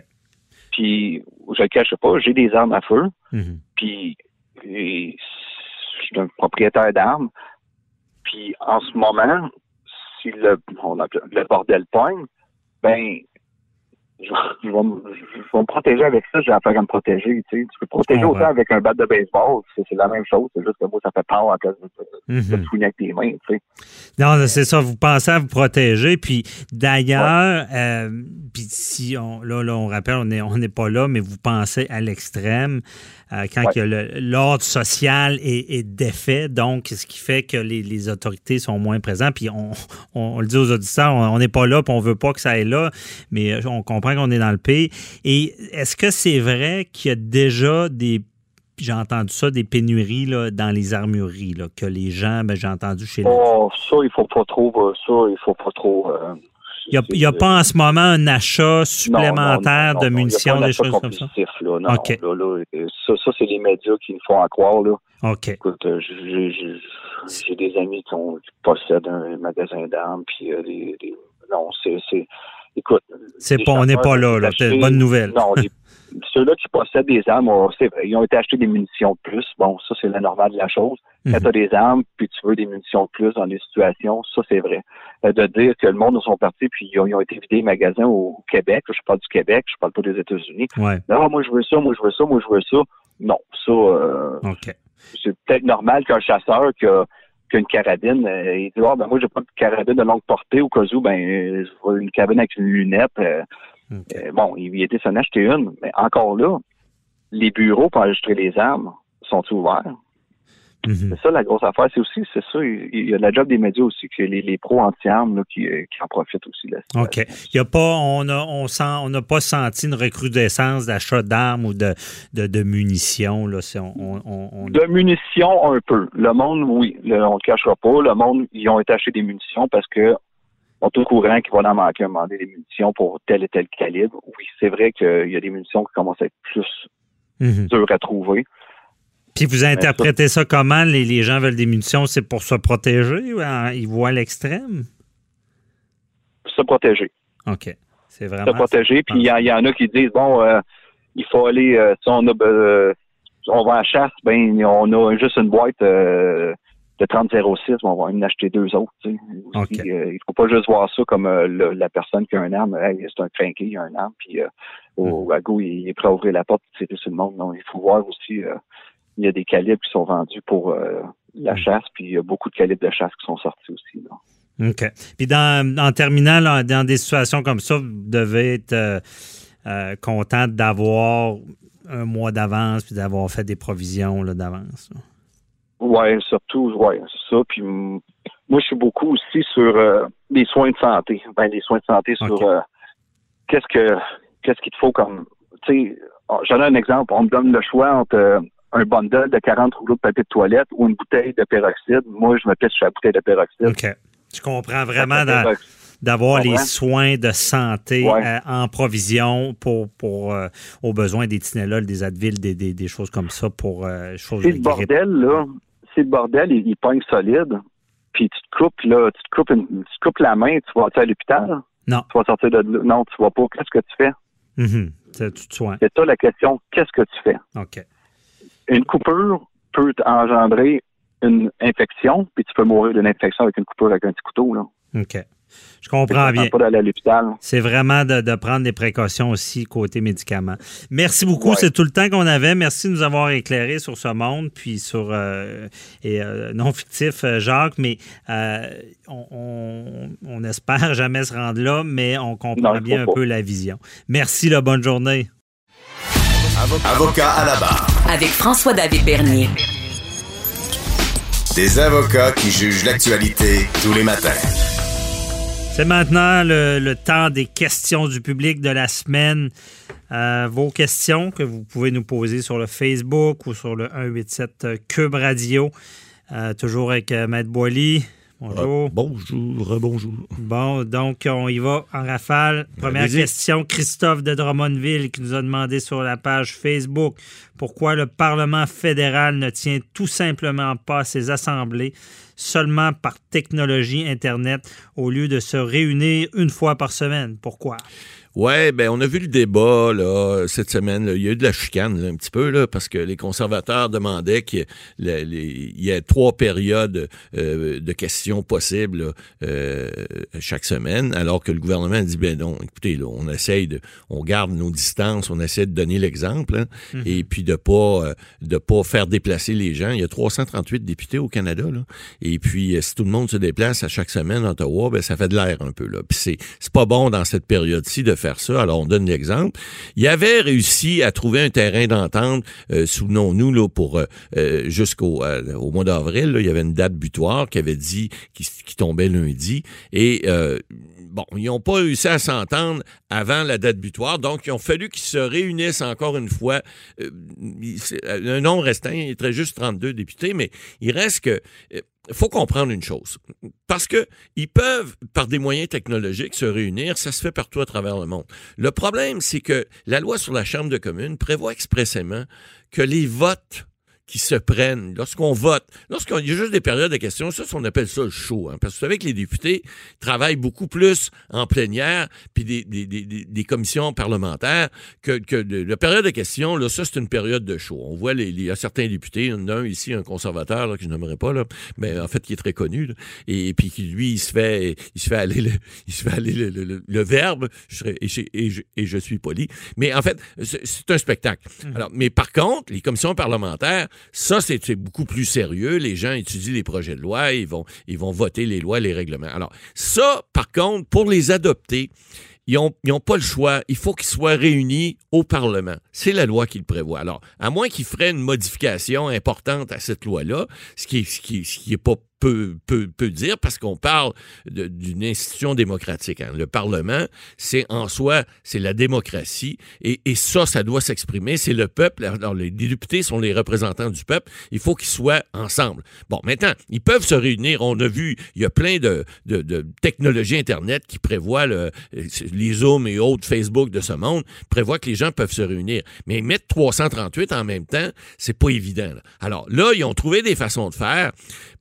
Puis, je le cache pas, j'ai des armes à feu, Mhm. puis et je suis un propriétaire d'armes. Puis en ce moment, si le, on appelle- le bordel pogne, ben je, je vais, me- je vais me protéger avec ça, j'ai affaire à me protéger. Tu, sais. tu peux protéger comprends. autant avec un bat de baseball, c'est la même chose, c'est juste que moi, ça fait peur à cause de, de, de Mhm. te avec tes mains. Tu sais. Non, c'est ça, vous pensez à vous protéger. Puis d'ailleurs, euh, puis si on, là, là, on rappelle, on n'est on pas là, mais vous pensez à l'extrême, euh, quand Ouais. que l'ordre social est, est défait, donc ce qui fait que les, les autorités sont moins présentes. Puis on, on, on le dit aux auditeurs, on on n'est pas là, puis on veut pas que ça aille là, mais euh, on comprend qu'on est dans le pays. Et est-ce que c'est vrai qu'il y a déjà des j'ai entendu ça, des pénuries là, dans les armureries, là, que les gens, ben, j'ai entendu chez les Oh, ça, il faut pas trop, euh, ça, il faut pas trop. euh, Il n'y a, pas en ce moment un achat supplémentaire de munitions, des choses comme ça? Là. Non, OK. Là, là, ça, ça c'est les médias qui nous font en croire. Là. OK. Écoute, euh, j'ai des amis qui, ont, qui, possèdent un magasin d'armes, puis euh, des, des, Non, c'est... Écoute... C'est pas, on n'est pas là, là. C'est une bonne nouvelle. Non, les, [laughs] ceux-là qui possèdent des armes, c'est vrai, ils ont été achetés des munitions de plus. Bon, ça, c'est la normale de la chose. Quand mhm. tu as des armes, puis tu veux des munitions de plus dans des situations, ça, c'est vrai. Euh, de dire que le monde sont partis, puis ils ont, été vidés les magasins au Québec, je parle du Québec, je parle pas des États-Unis. Non, moi, je veux ça, moi, je veux ça, moi, je veux ça. Non, ça, euh, c'est peut-être normal qu'un chasseur qui a qu'une carabine, euh, il dit ah, ben moi j'ai pas de carabine de longue portée au cas où ben une carabine avec une lunette euh, bon, il était s'en acheter une, mais encore là, les bureaux pour enregistrer les armes sont ouverts? Mhm. C'est ça la grosse affaire. C'est aussi, c'est ça, il y a la job des médias aussi, que les, pros anti-armes qui, euh, qui, en profitent aussi. Là. OK. Il y a pas, on a, on sent, on n'a pas senti une recrudescence d'achat d'armes ou de, de, munitions. Là, on, De munitions, un peu. Le monde, oui, on ne le cachera pas. Le monde, ils ont été achetés des munitions parce que on est au courant qu'il va en manquer un moment des munitions pour tel et tel calibre. Oui, c'est vrai qu'il y a des munitions qui commencent à être plus mhm. dures à trouver. Puis vous interprétez ça, comment? Les, gens veulent des munitions, c'est pour se protéger ou ils voient l'extrême? Se protéger. OK. C'est vraiment. Se protéger. Puis il y, en a qui disent, bon, euh, il faut aller, euh, si on a, euh, on va à la chasse, ben, on a juste une boîte de 30-06, on va en acheter deux autres. Tu sais. Euh, il faut pas juste voir ça comme euh, la personne qui a un arme. c'est un crinqué, il a un arme, puis euh, au wago, il, est prêt à ouvrir la porte et tirer sur le monde. Non, il faut voir aussi, il y a des calibres qui sont vendus pour la mm. chasse, puis il y a beaucoup de calibres de chasse qui sont sortis aussi. OK. Puis dans, en terminant, dans des situations comme ça, vous devez être content d'avoir un mois d'avance, puis d'avoir fait des provisions d'avance. Oui, surtout, ouais, c'est ça. Puis moi, je suis beaucoup aussi sur euh, les soins de santé. Ben, les soins de santé sur euh, qu'est-ce que qu'est-ce qu'il te faut comme tu sais, oh, j'en ai un exemple. On me donne le choix entre euh, un bundle de 40 rouleaux de papier de toilette ou une bouteille de peroxyde. Moi, je me pisse sur la bouteille de peroxyde. OK. Tu comprends vraiment d'avoir les soins de santé en provision pour, pour aux besoins des Tylenol, des Advil, des, des, des, choses comme ça pour choses C'est le bordel, là le bordel, il, il pogne solide, puis tu te coupes, là, tu te coupes, une, tu te coupes la main, tu vas à l'hôpital? Non. Tu vas sortir de Non, tu vas pas. Qu'est-ce que tu fais? Mm tu te soignes. C'est ça la question. Qu'est-ce que tu fais? OK. Une coupure peut engendrer une infection, puis tu peux mourir d'une infection avec une coupure avec un petit couteau. Là. OK. Je comprends bien. l'hôpital. C'est vraiment de, prendre des précautions aussi côté médicaments. Merci beaucoup. C'est tout le temps qu'on avait. Merci de nous avoir éclairé sur ce monde, puis sur euh, et euh, non fictif, euh, Jacques. Mais on, espère jamais se rendre là, mais on comprend bien un peu la vision. Merci. La bonne journée. Avocat à la barre. Avec François-David Bernier. Des avocats qui jugent l'actualité tous les matins. C'est maintenant le, temps des questions du public de la semaine. Euh, vos questions que vous pouvez nous poser sur le Facebook ou sur le 187 Cube Radio. Euh, toujours avec euh, Maître Boily. Bonjour. bonjour, bonjour. Bon, donc on y va en rafale. Première question, Christophe de Drummondville qui nous a demandé sur la page Facebook pourquoi le Parlement fédéral ne tient tout simplement pas ses assemblées seulement par technologie Internet au lieu de se réunir une fois par semaine? Pourquoi? Ouais, ben on a vu le débat là, cette semaine. Il y a eu de la chicane un petit peu là, parce que les conservateurs demandaient qu'il y, ait trois périodes euh, de questions possibles euh, chaque semaine, alors que le gouvernement dit ben non, écoutez, là, on essaye de, on garde nos distances, on essaie de donner l'exemple, hein, mhm. et puis de pas euh, de pas faire déplacer les gens. Il y a 338 députés au Canada là, et puis si tout le monde se déplace à chaque semaine à Ottawa, ben ça fait de l'air un peu là. Puis c'est c'est pas bon dans cette période-ci de faire Alors, on donne l'exemple. Il avait réussi à trouver un terrain d'entente, euh, souvenons-nous, là, pour euh, euh, jusqu'au au mois d'avril, il y avait une date butoir qui avait dit, qui, tombait lundi. Et bon, ils n'ont pas réussi à s'entendre avant la date butoir, donc il ont fallu qu'ils se réunissent encore une fois. un nombre restant, il est très juste 32 députés, mais il reste que faut comprendre une chose. Parce que ils peuvent, par des moyens technologiques, se réunir. Ça se fait partout à travers le monde. Le problème, c'est que la loi sur la Chambre de communes prévoit expressément que les votes qui se prennent lorsqu'on vote, lorsqu'il y a juste des périodes de questions, ça, on appelle ça le show. Hein, parce que vous savez que les députés travaillent beaucoup plus en plénière, puis des, des, des, des commissions parlementaires, que, que de, la période de questions, là, ça, c'est une période de show. On voit, les, il y a certains députés, il y en a un ici, un conservateur, là, que je n'aimerais pas, là, mais en fait, qui est très connu, là, et, puis qui, lui, il se fait, il se fait aller le, il se fait aller le, le, le verbe, je serais, et, je, et, je, et je suis poli. Mais en fait, c'est un spectacle. Mmh. Alors, mais par contre, les commissions parlementaires, ça, c'est beaucoup plus sérieux. Les gens étudient les projets de loi, ils vont, voter les lois, les règlements. Alors, ça, par contre, pour les adopter, ils n'ont ont pas le choix. Il faut qu'ils soient réunis au Parlement. C'est la loi qui le prévoit. Alors, à moins qu'ils feraient une modification importante à cette loi-là, ce qui n'est ce qui, ce qui est pas peut, peut, peut dire parce qu'on parle d'une institution démocratique. Hein. Le Parlement, c'est en soi, c'est la démocratie et, et, ça, ça doit s'exprimer. C'est le peuple. Alors, les députés sont les représentants du peuple. Il faut qu'ils soient ensemble. Bon, maintenant, ils peuvent se réunir. On a vu, il y a plein de, de, de technologies Internet qui prévoient le, les Zoom et autres Facebook de ce monde, prévoient que les gens peuvent se réunir. Mais mettre 338 en même temps, c'est pas évident. Là. Alors là, ils ont trouvé des façons de faire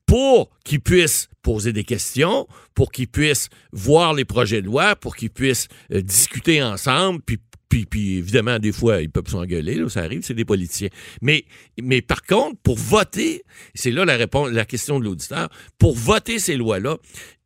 pour qu'ils puissent poser des questions, pour qu'ils puissent voir les projets de loi, pour qu'ils puissent euh, discuter ensemble, puis puis, puis, évidemment, des fois, ils peuvent s'engueuler, ça arrive, c'est des politiciens. Mais, mais par contre, pour voter, c'est là la réponse, la question de l'auditeur, pour voter ces lois-là,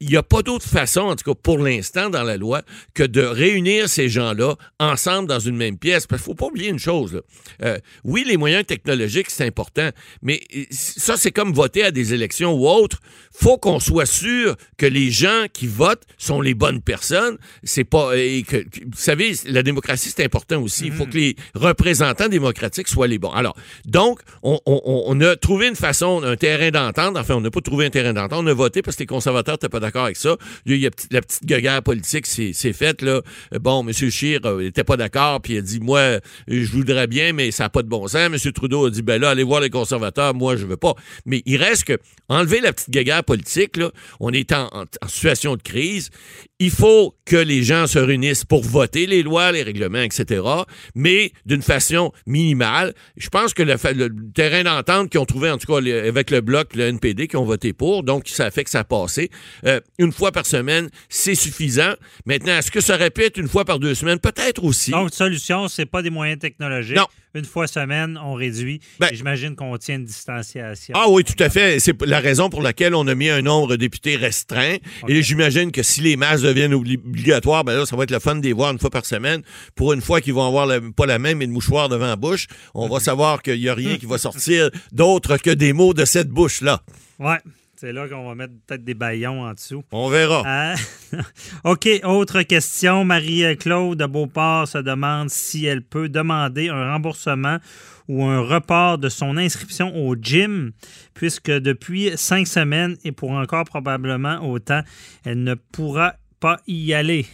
il n'y a pas d'autre façon, en tout cas pour l'instant dans la loi, que de réunir ces gens-là ensemble dans une même pièce. Parce qu'il ne faut pas oublier une chose. Euh, oui, les moyens technologiques, c'est important, mais euh, ça, c'est comme voter à des élections ou autres. faut qu'on soit sûr que les gens qui votent sont les bonnes personnes. C'est pas... Et que, vous savez, la démocratie, c'est important aussi. Il faut mhm. que les représentants démocratiques soient les bons. Alors, donc, on, on, on a trouvé une façon, un terrain d'entente. Enfin, on n'a pas trouvé un terrain d'entente. On a voté parce que les conservateurs n'étaient pas d'accord avec ça. Il y a la petite guerre politique, c'est fait. Là. Bon, M. Scheer n'était pas d'accord, puis il a dit, moi, je voudrais bien, mais ça n'a pas de bon sens. M. Trudeau a dit, ben là, allez voir les conservateurs, moi, je veux pas. Mais il reste que, enlever la petite guerre politique, là, on est en, en situation de crise. Il faut que les gens se réunissent pour voter les lois, les règlements, etc., mais d'une façon minimale. Je pense que le, le terrain d'entente qu'ils ont trouvé, en tout cas, avec le Bloc, le NPD, qui ont voté pour, donc ça fait que ça a passé. Euh, une fois par semaine, c'est suffisant. Maintenant, est-ce que ça répète une fois par deux semaines? Peut-être aussi. Donc, solution, c'est pas des moyens technologiques. Non une fois semaine, on réduit. Ben, J'imagine qu'on tient une distanciation. Ah oui, tout à fait. C'est la raison pour laquelle on a mis un nombre de députés restreint. Et j'imagine que si les masques deviennent obligatoires, ben là, ça va être le fun de les voir une fois par semaine. Pour une fois qu'ils vont avoir pas la même, mais une mouchoir devant la bouche, on va savoir qu'il n'y a rien qui va sortir d'autre que des mots de cette bouche-là. Ouais. C'est là qu'on va mettre peut-être des baillons en dessous. On verra. Ah. [laughs] OK, autre question. Marie-Claude de Beauport se demande si elle peut demander un remboursement ou un report de son inscription au gym, puisque depuis cinq semaines et pour encore probablement autant, elle ne pourra pas y aller.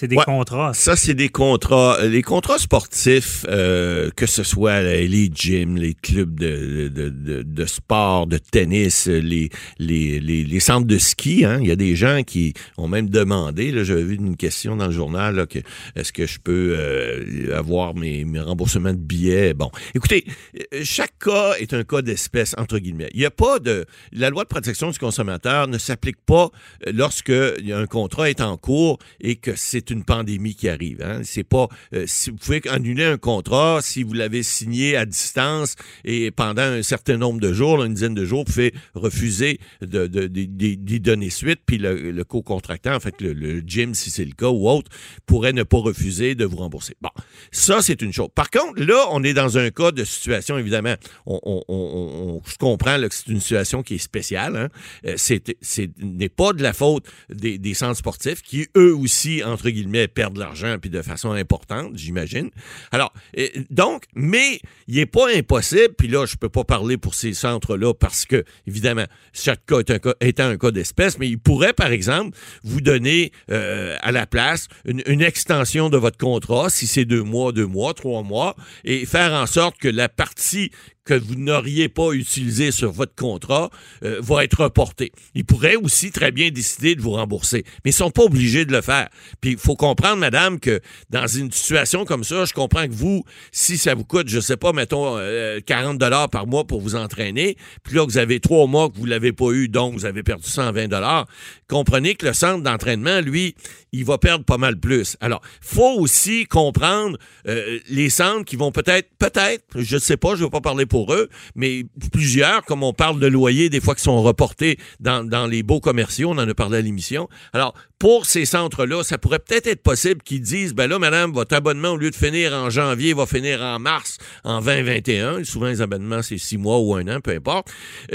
C'est des contrats. Ça, c'est des contrats. Les contrats sportifs, euh, que ce soit les gyms, les clubs de, de, de, de sport, de tennis, les, les, les, les, centres de ski, hein. il y a des gens qui ont même demandé, j'avais vu une question dans le journal, là, que est-ce que je peux euh, avoir mes, mes, remboursements de billets? Bon, écoutez, chaque cas est un cas d'espèce, entre guillemets. Il n'y a pas de... La loi de protection du consommateur ne s'applique pas lorsque un contrat est en cours et que c'est une pandémie qui arrive. Hein. C'est pas euh, si vous pouvez annuler un contrat si vous l'avez signé à distance et pendant un certain nombre de jours, une dizaine de jours, vous pouvez refuser de, d'y donner suite, puis le, co-contractant, en fait, le, gym, si c'est le cas ou autre, pourrait ne pas refuser de vous rembourser. Bon, ça, c'est une chose. Par contre, là, on est dans un cas de situation, évidemment, on, on, je comprends que c'est une situation qui est spéciale. Hein. Euh, c'est n'est pas de la faute des, des centres sportifs qui, eux aussi, entre guillemets, guillemets, perdre de l'argent, puis de façon importante, j'imagine. Alors, donc, mais il n'est pas impossible, puis là, je peux pas parler pour ces centres-là parce que, évidemment, chaque cas un cas, étant un cas d'espèce, mais il pourrait, par exemple, vous donner euh, à la place une, extension de votre contrat, si c'est deux mois, deux mois, trois mois, et faire en sorte que la partie que vous n'auriez pas utilisé sur votre contrat euh, va être reporté. Ils pourraient aussi très bien décider de vous rembourser, mais ils sont pas obligés de le faire. Puis il faut comprendre, madame, que dans une situation comme ça, je comprends que vous, si ça vous coûte, je sais pas, mettons euh, 40 dollars par mois pour vous entraîner, puis là vous avez trois mois que vous l'avez pas eu, donc vous avez perdu 120 dollars. Comprenez que le centre d'entraînement, lui, il va perdre pas mal plus. Alors, faut aussi comprendre euh, les centres qui vont peut-être, peut-être, je sais pas, je ne vais pas parler pour mais plusieurs, comme on parle de loyers, des fois qui sont reportés dans, dans les beaux commerciaux, on en a parlé à l'émission. Alors, pour ces centres-là, ça pourrait peut-être être possible qu'ils disent, ben là, madame, votre abonnement, au lieu de finir en janvier, va finir en mars, en 2021. Souvent, les abonnements, c'est six mois ou un an, peu importe.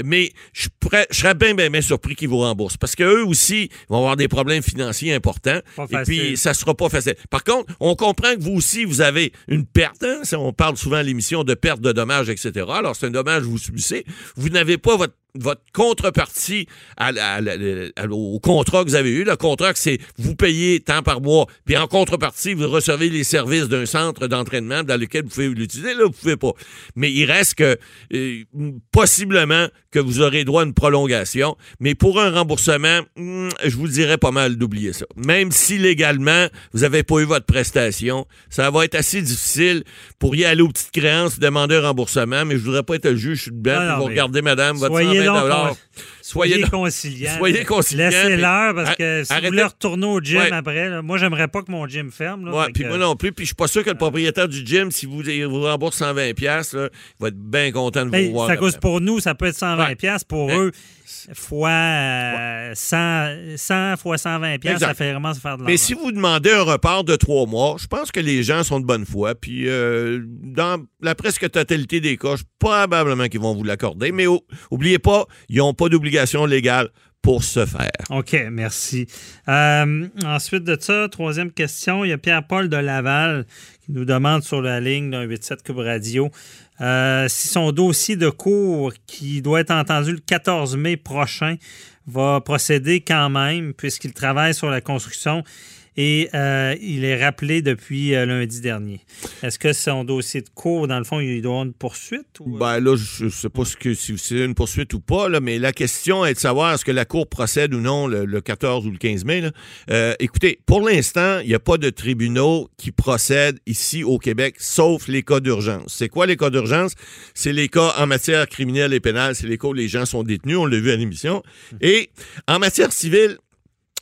Mais je, pourrais, je serais bien, bien, bien surpris qu'ils vous remboursent. Parce qu'eux aussi vont avoir des problèmes financiers importants. Pas Et puis, ça sera pas facile. Par contre, on comprend que vous aussi, vous avez une perte. hein. On parle souvent à l'émission de perte de dommages, etc. Alors, c'est un dommage que vous subissez. Vous n'avez pas votre votre contrepartie à à au contrat que vous avez eu. Le contrat, que c'est vous payez tant par mois, puis en contrepartie, vous recevez les services d'un centre d'entraînement dans lequel vous pouvez l'utiliser. Là, vous pouvez pas. Mais il reste que, euh, possiblement, que vous aurez droit à une prolongation. Mais pour un remboursement, hmm, je vous dirais pas mal d'oublier ça. Même si légalement, vous n'avez pas eu votre prestation, ça va être assez difficile pour y aller aux petites créances, demander un remboursement, mais je voudrais pas être le juge, je suis dedans, Non, non, vous regardez, madame, votre Soyez 120 donc dollars. con- Soyez Soyez donc- conciliant. [laughs] soyez Laissez-leur, parce que si arrêtez- vous voulez retourner au gym Ouais. après, là, moi, j'aimerais pas que mon gym ferme. là, Ouais, puis que- moi non plus, puis je suis pas sûr que le propriétaire du gym, si vous vous rembourse 120 pièces, il va être bien content de vous Ben, voir. ça cause pour nous, ça peut être 120 Ouais. pièces Pour eux, fois euh, 100, 100 fois 120 pièces ça fait vraiment se faire de l'argent. Mais si vous demandez un report de trois mois, je pense que les gens sont de bonne foi. Puis euh, dans la presque totalité des cas, je- probablement qu'ils vont vous l'accorder. Mais oh, oubliez pas, ils n'ont pas d'obligation légale pour ce faire. OK, merci. Euh, ensuite de ça, troisième question, il y a Pierre-Paul de Laval qui nous demande sur la ligne d'un 87 Cube Radio euh, si son dossier de cours qui doit être entendu le 14 mai prochain va procéder quand même puisqu'il travaille sur la construction et euh, il est rappelé depuis euh, lundi dernier. Est-ce que son dossier de cours, dans le fond, il doit avoir une poursuite? Ou... Ben là, je ne sais pas ce que, si c'est une poursuite ou pas, là, mais la question est de savoir est-ce que la Cour procède ou non le, le 14 ou le 15 mai. Euh, écoutez, pour l'instant, il n'y a pas de tribunaux qui procèdent ici au Québec, sauf les cas d'urgence. C'est quoi les cas d'urgence? C'est les cas en matière criminelle et pénale. C'est les cas où les gens sont détenus, on l'a vu à l'émission. Et en matière civile,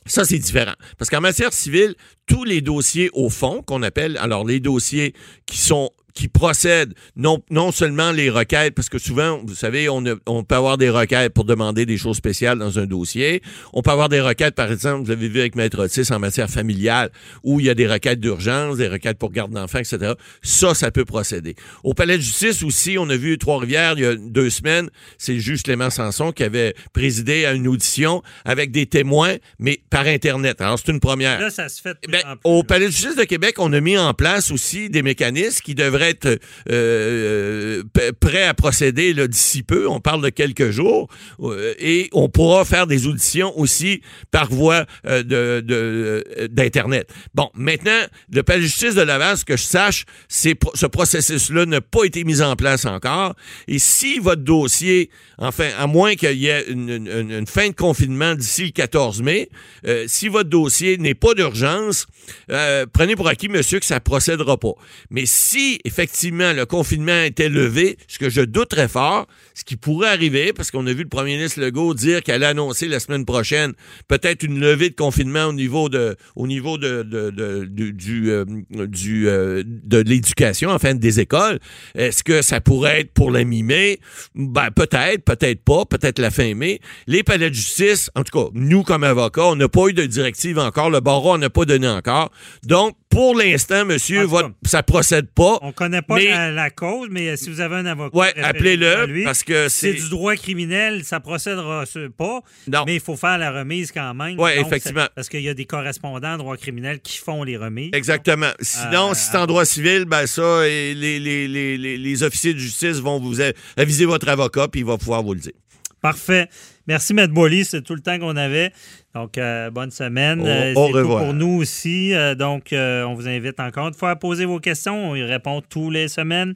ça, c'est différent. Parce qu'en matière civile, tous les dossiers au fond, qu'on appelle, alors les dossiers qui sont qui procèdent, non, non seulement les requêtes, parce que souvent, vous savez, on, a- on peut avoir des requêtes pour demander des choses spéciales dans un dossier. On peut avoir des requêtes, par exemple, vous l'avez vu avec Maître Otis en matière familiale, où il y a des requêtes d'urgence, des requêtes pour garde d'enfants, etc. Ça, ça peut procéder. Au palais de justice aussi, on a vu Trois-Rivières il y a deux semaines, c'est le juge Clément Sanson qui avait présidé à une audition avec des témoins, mais par Internet. Alors, c'est une première. Là, ça se fait de plus Ben, en plus, au là. Palais de justice de Québec, on a mis en place aussi des mécanismes qui devraient être euh, p- prêts à procéder d'ici peu. On parle de quelques jours. Euh, et on pourra faire des auditions aussi par voie euh, de, euh, d'Internet. Bon, maintenant, le Palais de justice de Laval, ce que je sache, ce processus-là n'a pas été mis en place encore. Et si votre dossier, enfin, à moins qu'il y ait une, fin de confinement d'ici le 14 mai, euh, si votre dossier n'est pas d'urgence, euh, prenez pour acquis, monsieur, que ça procédera pas. Mais si, effectivement, le confinement était levé, ce que je doute très fort, ce qui pourrait arriver, parce qu'on a vu le premier ministre Legault dire qu'elle allait annoncer la semaine prochaine peut-être une levée de confinement au niveau de, au niveau de, de- de- du, euh, du, euh, de l'éducation, enfin des écoles. Est-ce que ça pourrait être pour la mi-mai? Ben, peut-être, peut-être pas, peut-être la fin mai. Les palais de justice, en tout cas, nous comme avocats, on n'a pas eu de directive encore, le barreau n'a pas donné encore. Donc, pour l'instant, monsieur, votre- ça procède pas. On connaît pas Mais- la, la cause, mais si vous avez un avocat, Ouais, appelez-le, parce que c'est du droit criminel, ça procédera sur- pas, Non. mais il faut faire la remise quand même. Donc, effectivement. Parce qu'il y a des correspondants en droit criminel qui font les remises. Exactement. Sinon, Euh, si c'est en droit civil, ben ça, et les, les, les, les, les officiers de justice vont vous aviser votre avocat, puis il va pouvoir vous le dire. Parfait. Merci, Maître Boily. C'est tout le temps qu'on avait. Donc, euh, bonne semaine. Au- Euh, au c'est tout revoir. pour nous aussi. Euh, donc, euh, on vous invite encore une fois à poser vos questions. On y répond tous les semaines.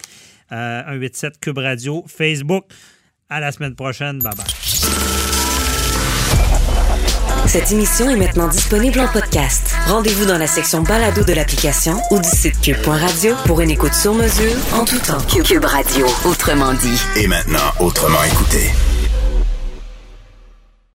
Euh, 187 Cube Radio, Facebook. À la semaine prochaine. Bye bye. Cette émission est maintenant disponible en podcast. Rendez-vous dans la section balado de l'application ou du site cube.radio pour une écoute sur mesure en tout temps. Cube Radio, autrement dit. Et maintenant, autrement écouté.